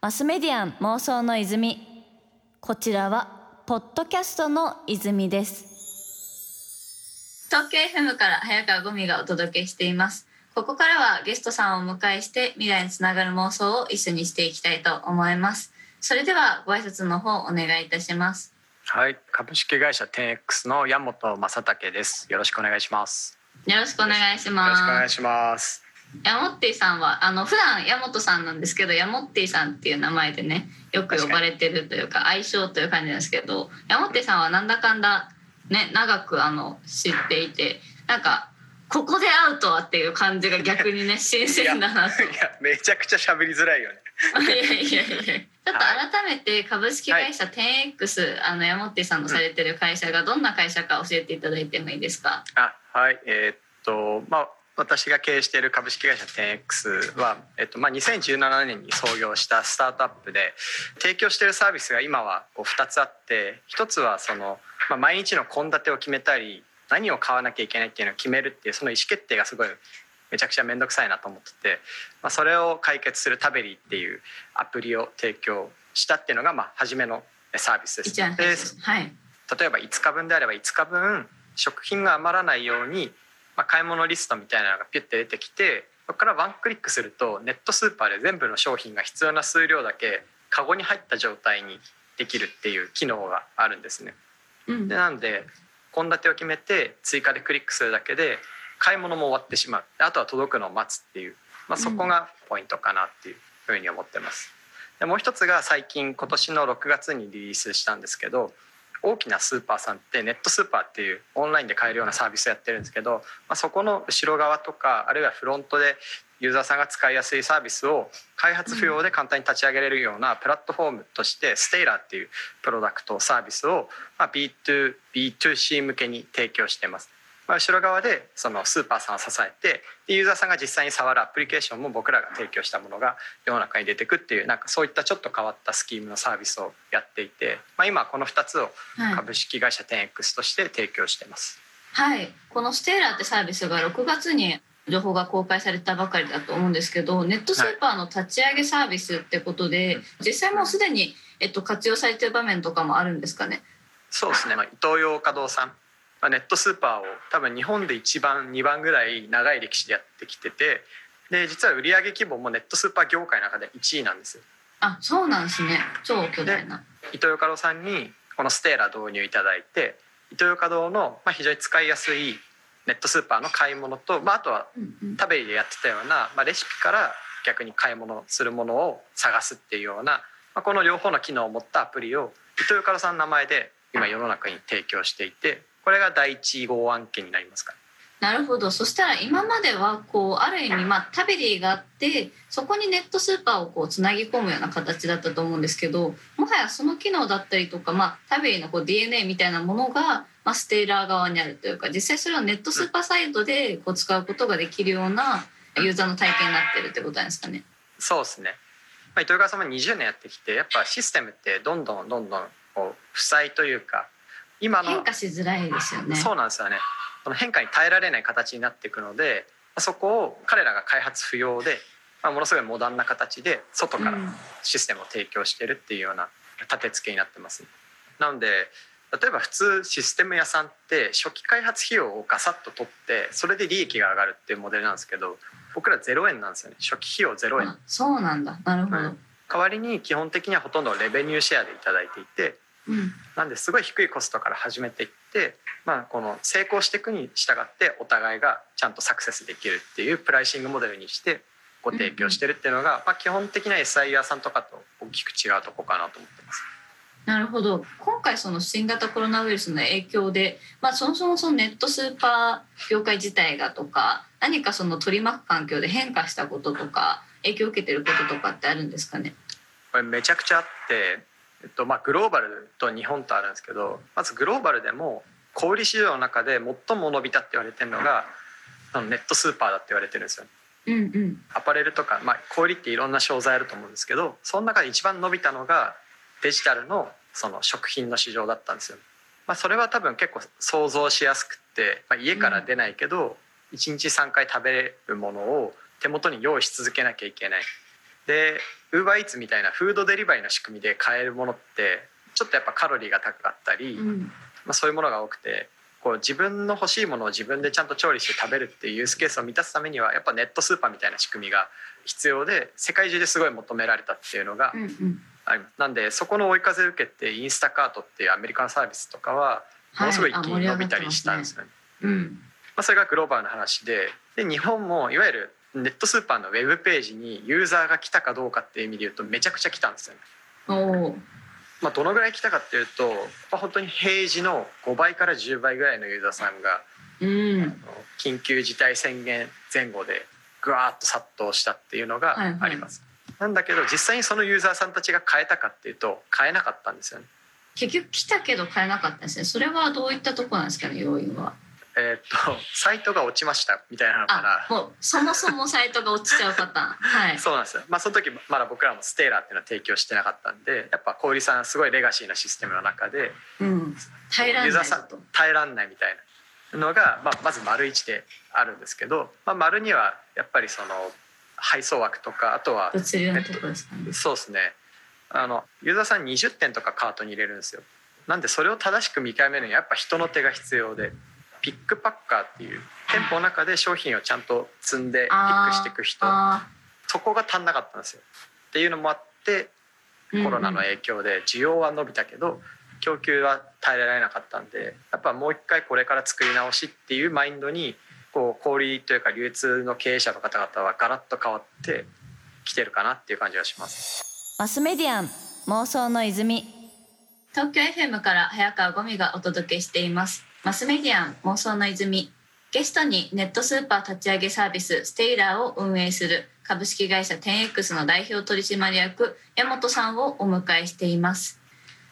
マスメディアン妄想の泉。こちらはポッドキャストの泉です。東京 FM から早川ゴミがお届けしています。ここからはゲストさんをお迎えして未来につながる妄想を一緒にしていきたいと思います。それではご挨拶の方お願いいたします。はい株式会社 10X の山本正武です。よろしくお願いします。よろしくお願いします。よろしくお願いしますヤモッティさんはあの普段ヤモトさんなんですけどヤモッティさんっていう名前でねよく呼ばれてるというか愛称という感じなんですけどヤモッティさんはなんだかんだね長くあの知っていてなんかここで会うとはっていう感じが逆にね 新鮮だなと。いやめちゃくちゃ喋りづらいよね。いやいやいやちょっと改めて株式会社 10X、はい、あのヤモッティさんのされてる会社がどんな会社か教えていただいてもいいですか？あはいえー、っとまあ私が経営している株式会社 10X は、えっとまあ、2017年に創業したスタートアップで提供しているサービスが今はこう2つあって1つはその、まあ、毎日の献立を決めたり何を買わなきゃいけないっていうのを決めるっていうその意思決定がすごいめちゃくちゃ面倒くさいなと思ってて、まあ、それを解決するタベリーっていうアプリを提供したっていうのがまあ初めのサービスです。ではい、例えば5日分であれば5日分食品が余らないようにまあ、買い物リストみたいなのがピュッて出てきてそこからワンクリックするとネットスーパーで全部の商品が必要な数量だけカゴに入った状態にできるっていう機能があるんですね。うん、でなんで献立を決めて追加でクリックするだけで買い物も終わってしまうあとは届くのを待つっていう、まあ、そこがポイントかなっていうふうに思ってます。でもう一つが最近今年の6月にリリースしたんですけど大きなスーパーさんってネットスーパーっていうオンラインで買えるようなサービスをやってるんですけど、まあ、そこの後ろ側とかあるいはフロントでユーザーさんが使いやすいサービスを開発不要で簡単に立ち上げれるようなプラットフォームとしてステイラーっていうプロダクトサービスをまあ B2B2C 向けに提供してます。まあ、後ろ側でそのスーパーさんを支えてユーザーさんが実際に触るアプリケーションも僕らが提供したものが世の中に出てくっていうなんかそういったちょっと変わったスキームのサービスをやっていて、まあ、今この2つを株式会社 10X として提供してます。はい、このステーラーってサービスが6月に情報が公開されたばかりだと思うんですけどネットスーパーの立ち上げサービスってことで、はい、実際もうすでに、えっと、活用されてる場面とかもあるんですかねそうですね、まあ、イトーヨーカドーさんまあ、ネットスーパーを多分日本で一番2番ぐらい長い歴史でやってきててで実は売上規模もネットスーパー業界の中で1位なんですよ。あそうなんですね超巨大な。イトーヨーカドーさんにこのステーラ導入いただいてイトーヨーカドーのまあ非常に使いやすいネットスーパーの買い物と、まあ、あとは食べりでやってたような、まあ、レシピから逆に買い物するものを探すっていうような、まあ、この両方の機能を持ったアプリをイトーヨーカドーさんの名前で今世の中に提供していてこれが第一号案件になりますか、なるほど。そしたら今まではこうある意味まあタベリーがあってそこにネットスーパーをこうつなぎ込むような形だったと思うんですけどもはやその機能だったりとか、まあ、タベリーのこう DNA みたいなものが、まあ、ステーラー側にあるというか実際それをネットスーパーサイドでこう使うことができるようなユーザーの体験になってるってことなんですかね。そうですね。まあ、糸魚川さんも20年やってきてやっぱシステムってどんどんどんどんこう負債というか今の。変化しづらいですよね。そうなんですよね。その変化に耐えられない形になっていくのでそこを彼らが開発不要で、まあ、ものすごいモダンな形で外からシステムを提供してるっていうような立て付けになってます、なので例えば普通システム屋さんって初期開発費用をガサッと取ってそれで利益が上がるっていうモデルなんですけど僕ら0円なんですよね。初期費用0円。そうなんだ。なるほど、うん、代わりに基本的にはほとんどレベニューシェアで頂いていてうん、なんですごい低いコストから始めていって、まあ、この成功していくに従ってお互いがちゃんとサクセスできるっていうプライシングモデルにしてご提供してるっていうのが、まあ、基本的な SIR さんとかと大きく違うとこかなと思ってます。なるほど。今回その新型コロナウイルスの影響で、まあ、そもそもそのネットスーパー業界自体がとか何かその取り巻く環境で変化したこととか影響を受けてることとかってあるんですかね？これめちゃくちゃあってえっとまあ、グローバルと日本とあるんですけどまずグローバルでも小売市場の中で最も伸びたって言われてるのがネットスーパーだって言われてるんですよ。うんうん、アパレルとか、まあ、小売っていろんな商材あると思うんですけどその中で一番伸びたのがデジタルのその食品の市場だったんですよ。まあ、それは多分結構想像しやすくって、まあ、家から出ないけど、うん、1日3回食べれるものを手元に用意し続けなきゃいけない。でウーバーイーツみたいなフードデリバリーの仕組みで買えるものってちょっとやっぱカロリーが高かったり、うんまあ、そういうものが多くてこう自分の欲しいものを自分でちゃんと調理して食べるっていうユースケースを満たすためにはやっぱネットスーパーみたいな仕組みが必要で世界中ですごい求められたっていうのがあります。なんでそこの追い風を受けてインスタカートっていうアメリカのサービスとかはものすごい一気に伸びたりしたんですよね。うんまあ、それがグローバルな話でで日本もいわゆるネットスーパーのウェブページにユーザーが来たかどうかっていう意味で言うとめちゃくちゃ来たんですよね。おおまあ、どのぐらい来たかっていうと、まあ、本当に平時の5倍から10倍ぐらいのユーザーさんがうん緊急事態宣言前後でぐわーっと殺到したっていうのがはいはいあります。なんだけど実際にそのユーザーさんたちが買えたかっていうと買えなかったんですよね。結局来たけど買えなかったんですねそれはどういったとこなんですかね要因はえーっと サイトが落ちましたみたいなのかあもうそもそもサイトが落ちちゃうパターン。はい。なそうなんですよ。まあその時まだ僕らもステーラーっていうのは提供してなかったんでやっぱ小売さんすごいレガシーなシステムの中でうん。耐えられユーザーさんない耐えらんないみたいなのが、まあ、まず丸1であるんですけど、まあ、丸2はやっぱりその配送枠とかあとは物流のところですかね。そうですね。あのユーザーさん20点とかカートに入れるんですよ。なんでそれを正しく見極めるにはやっぱ人の手が必要でピックパッカーっていう店舗の中で商品をちゃんと積んでピックしていく人。あそこが足んなかったんですよ。っていうのもあってーコロナの影響で需要は伸びたけど供給は耐えられなかったんでやっぱもう一回これから作り直しっていうマインドにこう小売というか流通の経営者の方々はガラッと変わってきてるかなっていう感じがします。マスメディアン妄想の泉東京 FM から早川ゴミがお届けしています。マスメディアン妄想の泉。ゲストにネットスーパー立ち上げサービスステイラーを運営する。株式会社 10X の代表取締役山本さんをお迎えしています。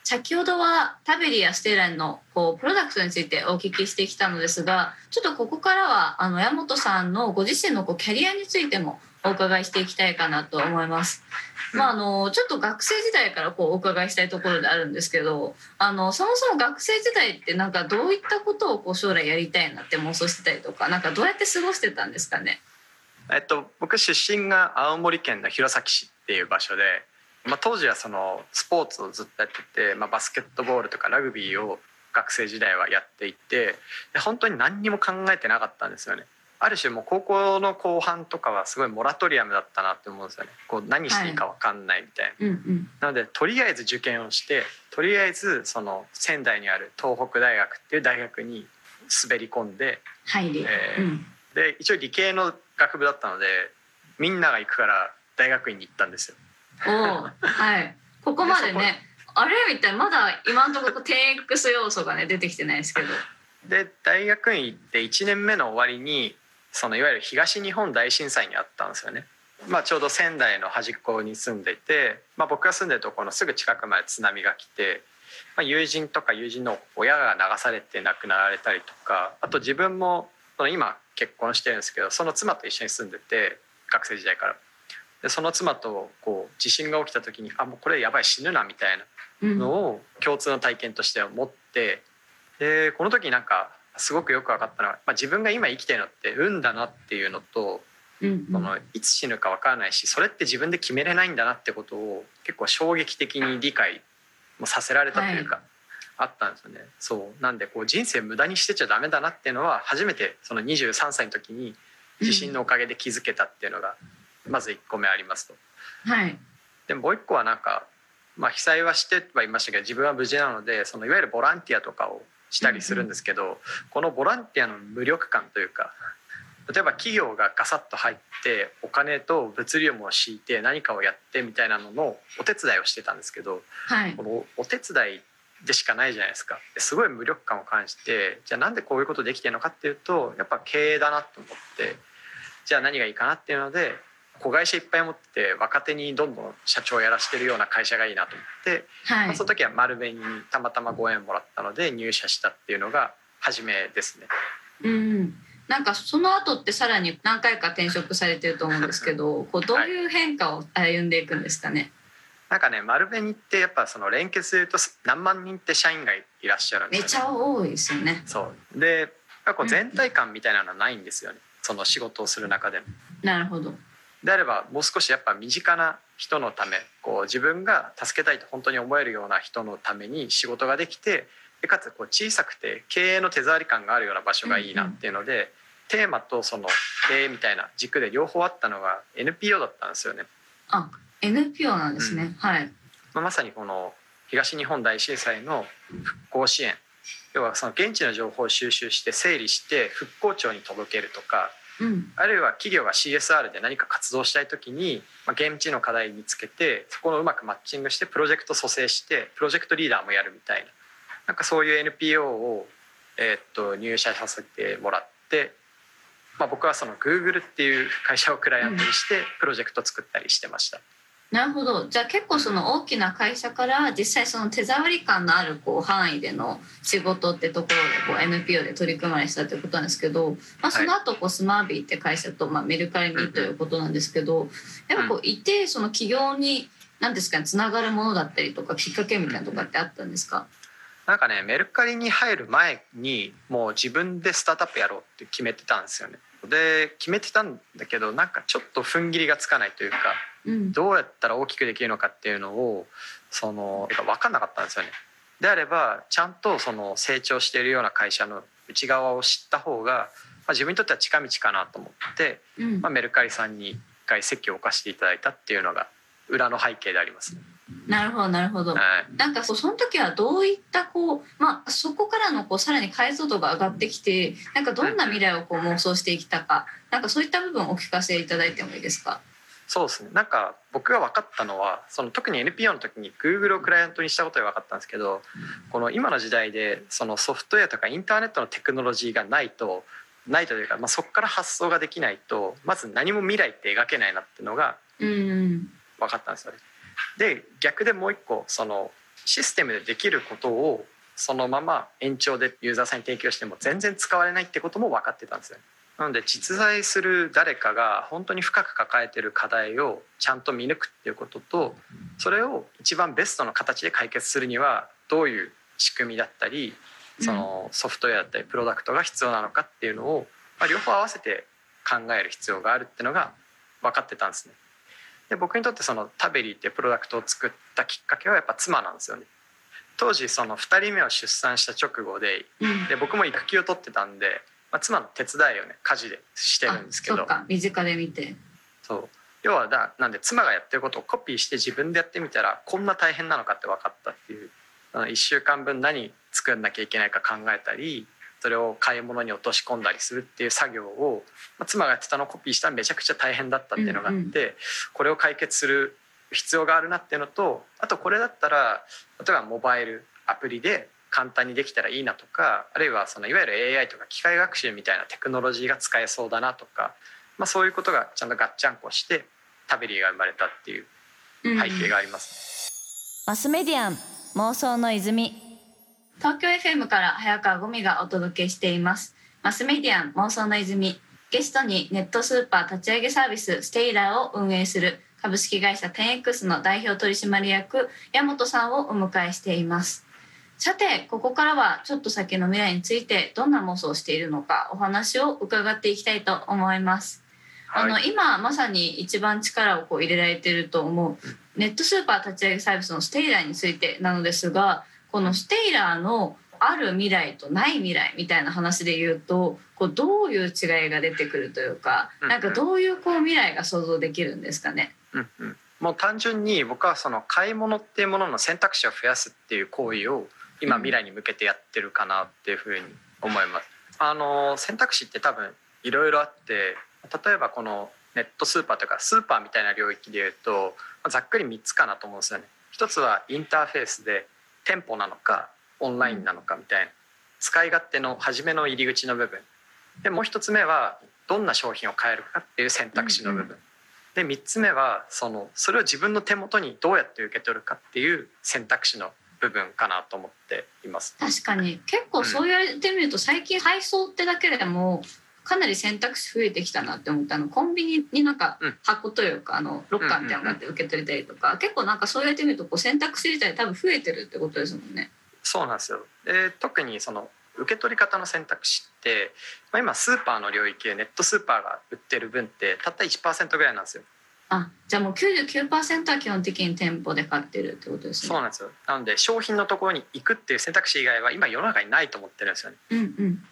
先ほどはタベリやステイラーのこうプロダクトについてお聞きしてきたのですがちょっとここからはあの山本さんのご自身のこうキャリアについてもお伺いしていきたいかなと思います。まあ、あのちょっと学生時代からこうお伺いしたいところであるんですけどあのそもそも学生時代ってなんかどういったことをこう将来やりたいなって妄想してたりとかなんかどうやって過ごしてたんですかね？えっと、僕出身が青森県の弘前市っていう場所で、まあ、当時はそのスポーツをずっとやってて、まあ、バスケットボールとかラグビーを学生時代はやっていて本当に何にも考えてなかったんですよね。ある種もう高校の後半とかはすごいモラトリアムだったなって思うんですよね。こう何していいか分かんないみたいな。うんうんなのでとりあえず受験をしてとりあえずその仙台にある東北大学っていう大学に滑り込んで入り、えーうん、で一応理系の学部だったのでみんなが行くから大学院に行ったんですよ。おーはい ここまでねあれみたいなまだ今のところ 10X 要素がね出てきてないですけどで大学院行って1年目の終わりにそのいわゆる東日本大震災にあったんですよね。まあ、ちょうど仙台の端っこに住んでいて、まあ、僕が住んでるところのすぐ近くまで津波が来て、まあ、友人とか友人の親が流されて亡くなられたりとかあと自分もその今結婚してるんですけどその妻と一緒に住んでて学生時代から。でその妻とこう地震が起きた時にあもうこれやばい死ぬなみたいなうんのを共通の体験として思ってでこの時なんかすごくよく分かったのは、まあ、自分が今生きてるのって運だなっていうのとうんそのいつ死ぬか分からないしそれって自分で決めれないんだなってことを結構衝撃的に理解もさせられたというか、あったんですよね。そうなんでこう人生無駄にしてちゃダメだなっていうのは初めてその23歳の時に地震のおかげで気づけたっていうのがまず1個目ありますと。はいでもう一個はなんか、まあ、被災はしてはいましたけど自分は無事なのでそのいわゆるボランティアとかをしたりするんですけど、このボランティアの無力感というか例えば企業がガサッと入ってお金と物流も敷いて何かをやってみたいなののお手伝いをしてたんですけどはい。このお手伝いでしかないじゃないですか。ですごい無力感を感じてじゃあなんでこういうことできてるのかっていうとやっぱ経営だなと思ってじゃあ何がいいかなっていうので子会社いっぱい持ってて若手にどんどん社長をやらしてるような会社がいいなと思って、はい。まあその時は丸紅にたまたまご縁もらったので入社したっていうのが初めですね。うん。なんかその後ってさらに何回か転職されてると思うんですけど こうどういう変化を歩んでいくんですかね、なんかね丸紅ってやっぱその連結でいうと何万人って社員がいらっしゃるんですよ、ね。めちゃ多いですよね。そう。でやっぱこう全体感みたいなのはないんですよね、その仕事をする中でも。なるほどであればもう少しやっぱ身近な人のためこう自分が助けたいと本当に思えるような人のために仕事ができてでかつこう小さくて経営の手触り感があるような場所がいいなっていうので、テーマとその経営みたいな軸で両方あったのが NPO だったんですよね。あ NPO なんですね、うん。はい。まあ、まさにこの東日本大震災の復興支援要はその現地の情報を収集して整理して復興庁に届けるとかうん。あるいは企業が CSR で何か活動したい時に、まあ、現地の課題につけてそこのうまくマッチングしてプロジェクト蘇生してプロジェクトリーダーもやるみたいな。なんかそういう NPO を、えーっと入社させてもらって、まあ、僕はその Google っていう会社をクライアントにしてプロジェクト作ったりしてました。なるほど。じゃあ結構その大きな会社から実際その手触り感のあるこう範囲での仕事ってところでこう NPO で取り組まれしたということなんですけど、まあ、その後こうスマービーって会社と、まあ、メルカリにということなんですけどやっぱこういてその企業に何ですかねつながるものだったりとかきっかけみたいなとかってあったんですか？なんかねメルカリに入る前にもう自分でスタートアップやろうって決めてたんですよね。で決めてたんだけどなんかちょっと踏ん切りがつかないというかうんどうやったら大きくできるのかっていうのをその分かんなかったんですよね。であればちゃんとその成長しているような会社の内側を知った方が、まあ、自分にとっては近道かなと思って、うんまあ、メルカリさんに一回席を置かせていただいたっていうのが裏の背景でありますね。なるほどなるほど。はいなんかその時はどういったこう、まあ、そこからのこうさらに解像度が上がってきてなんかどんな未来をこう妄想していきたかなんかそういった部分をお聞かせいただいてもいいですか？そうですねなんか僕が分かったのはその特に NPO の時に Google をクライアントにしたことで分かったんですけどこの今の時代でそのソフトウェアとかインターネットのテクノロジーがないとないというか、まあ、そこから発想ができないとまず何も未来って描けないなっていうのがうん分かったんですよね。で逆でもう一個そのシステムでできることをそのまま延長でユーザーさんに提供しても全然使われないってことも分かってたんですよね。なので実在する誰かが本当に深く抱えてる課題をちゃんと見抜くっていうこととそれを一番ベストの形で解決するにはどういう仕組みだったりそのソフトウェアだったりプロダクトが必要なのかっていうのを、まあ、両方合わせて考える必要があるっていうのが分かってたんですね。で僕にとってそのタベリーっていうプロダクトを作ったきっかけはやっぱ妻なんですよね。当時その2人目を出産した直後でうんで僕も育休を取ってたんで、まあ、妻の手伝いをね家事でしてるんですけど。あそうか。身近で見て。そう。要はだなんで妻がやってることをコピーして自分でやってみたらこんな大変なのかって分かったっていう。1週間分何作んなきゃいけないか考えたりそれを買い物に落とし込んだりするっていう作業を、まあ、妻がやってたのをコピーしたらめちゃくちゃ大変だったっていうのがあって、うんうこれを解決する必要があるなっていうのとあとこれだったら例えばモバイルアプリで簡単にできたらいいなとかあるいはそのいわゆる AI とか機械学習みたいなテクノロジーが使えそうだなとか、まあ、そういうことがちゃんとガッチャンコしてタベリーが生まれたっていううん。背景があります、マスメディアン妄想の泉。東京 FM から早川ゴミがお届けしています。マスメディアン妄想の泉。ゲストにネットスーパー立ち上げサービスステイラーを運営する株式会社 10X の代表取締役山本さんをお迎えしていますさてここからはちょっと先の未来についてどんな妄想をしているのかお話を伺っていきたいと思います。あのはい、今まさに一番力をこう入れられていると思うネットスーパー立ち上げサービスのステイラーについてなのですがこのステイラーのある未来とない未来みたいな話で言うとこうどういう違いが出てくるというかうん。なんかどういうこう未来が想像できるんですかね？うんうん、もう単純に僕はその買い物っていうものの選択肢を増やすっていう行為を今うん未来に向けてやってるかなっていうふうに思います。あの選択肢って多分いろいろあって例えばこのネットスーパーとかスーパーみたいな領域で言うとまあざっくり3つかなと思うんですよね。一つはインターフェースで店舗なのかオンラインなのかみたいな使い勝手の初めの入り口の部分でもう一つ目はどんな商品を買えるかっていう選択肢の部分、で3つ目はそのそれを自分の手元にどうやって受け取るかっていう選択肢の部分かなと思っています。確かに結構そう言われてみると最近配送ってだけでもかなり選択肢増えてきたなって思ったのコンビニになんかうん箱というかあのロッカーみたいなのがあって受け取りたりとか結構なんかそう言われてみるとこう選択肢自体多分増えてるってことですもんね。そうなんですよで特にその受け取り方の選択肢って、まあ、今スーパーの領域でネットスーパーが売ってる分ってたった1%ぐらいなんですよ。あじゃあもう99%は基本的に店舗で買ってるってことですねそうなんですよなので商品のところに行くっていう選択肢以外は今世の中にないと思ってるんですよね。うんうん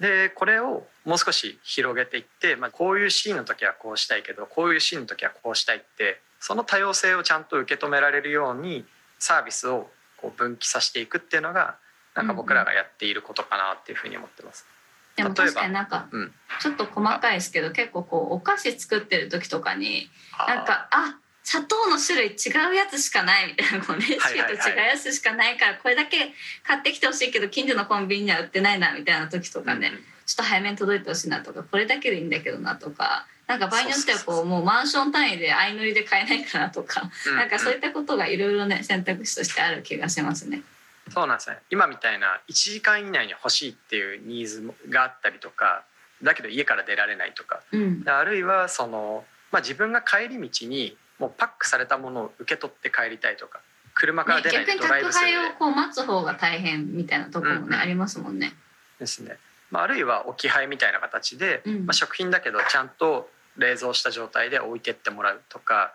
でこれをもう少し広げていって、まあ、こういうシーンの時はこうしたいけどこういうシーンの時はこうしたいってその多様性をちゃんと受け止められるようにサービスをこう分岐させていくっていうのがなんか僕らがやっていることかなっていうふうに思ってます。でも例えば。確かになんかうん、ちょっと細かいですけど結構こうお菓子作ってる時とかになんかあ砂糖の種類違うやつしかないみたいなこうレシピと違うやつしかないからこれだけ買ってきてほしいけど近所のコンビニには売ってないなみたいな時とかね、うんうん。ちょっと早めに届いてほしいなとかこれだけでいいんだけどなとかなんか場合によってはこうもうマンション単位で相乗りで買えないかなとか、うん。なんかそういったことがいろいろね選択肢としてある気がしますね。そうなんですね今みたいな1時間以内に欲しいっていうニーズがあったりとかだけど家から出られないとかうん、あるいはその、まあ、自分が帰り道にもうパックされたものを受け取って帰りたいとか車からね、出ないで逆にドライブスルーで宅配をこう待つ方が大変みたいなところもね、うんうん。ありますもんね。ですね、まあ、あるいは置き配みたいな形で、うん。まあ、食品だけどちゃんと冷蔵した状態で置いてってもらうとか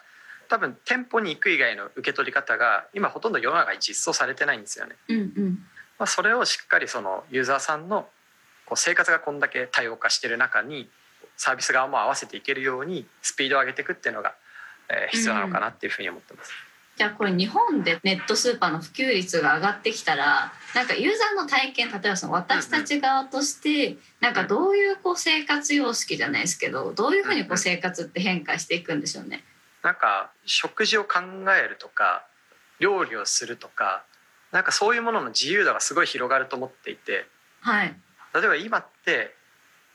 多分店舗に行く以外の受け取り方が今ほとんど世の中に実装されてないんですよね。うんうんまあ、それをしっかりそのユーザーさんのこう生活がこんだけ多様化してる中にサービス側も合わせていけるようにスピードを上げていくっていうのが、えー必要なのかなっていうふうに思ってます。じゃあこれ日本でネットスーパーの普及率が上がってきたらなんかユーザーの体験例えばその私たち側としてなんかどういうこう生活様式じゃないですけどどういうふうにこう生活って変化していくんでしょうね。なんか食事を考えるとか料理をするとかなんかそういうものの自由度がすごい広がると思っていてはい、例えば今って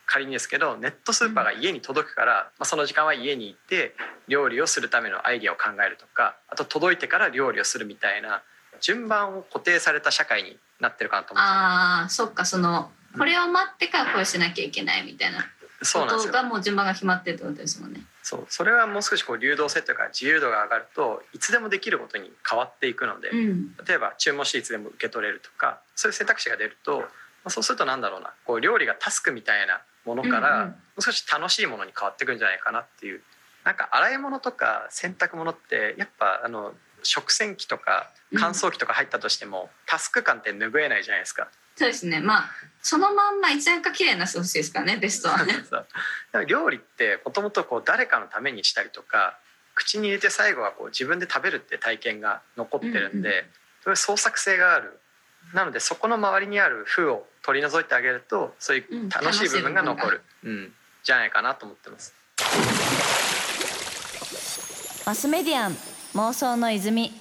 仮にですけどネットスーパーが家に届くから、まあ、その時間は家に行って料理をするためのアイディアを考えるとかあと届いてから料理をするみたいな順番を固定された社会になってるかなと思うんあーそっかそのこれを待ってからこれしなきゃいけないみたいなことがもう順番が決まってるってことですもんね。そう。それはもう少しこう流動性というか自由度が上がるといつでもできることに変わっていくので、うん。例えば注文していつでも受け取れるとかそういう選択肢が出ると、まあ、そうするとなんだろうなこう料理がタスクみたいなものから、もう少し楽しいものに変わっていくんじゃないかなっていうなんか洗い物とか洗濯物ってやっぱあの食洗機とか乾燥機とか入ったとしても、タスク感って拭えないじゃないですか。そうですね。まあそのまんま一年間綺麗になってほしいですからねベストはね。そうだから料理ってもともとこう誰かのためにしたりとか口に入れて最後はこう自分で食べるって体験が残ってるんで、うんそれ創作性がある。なのでそこの周りにある負を取り除いてあげるとそういううん楽しい部分が残る、うん。じゃないかなと思ってます。マスメディアン妄想の泉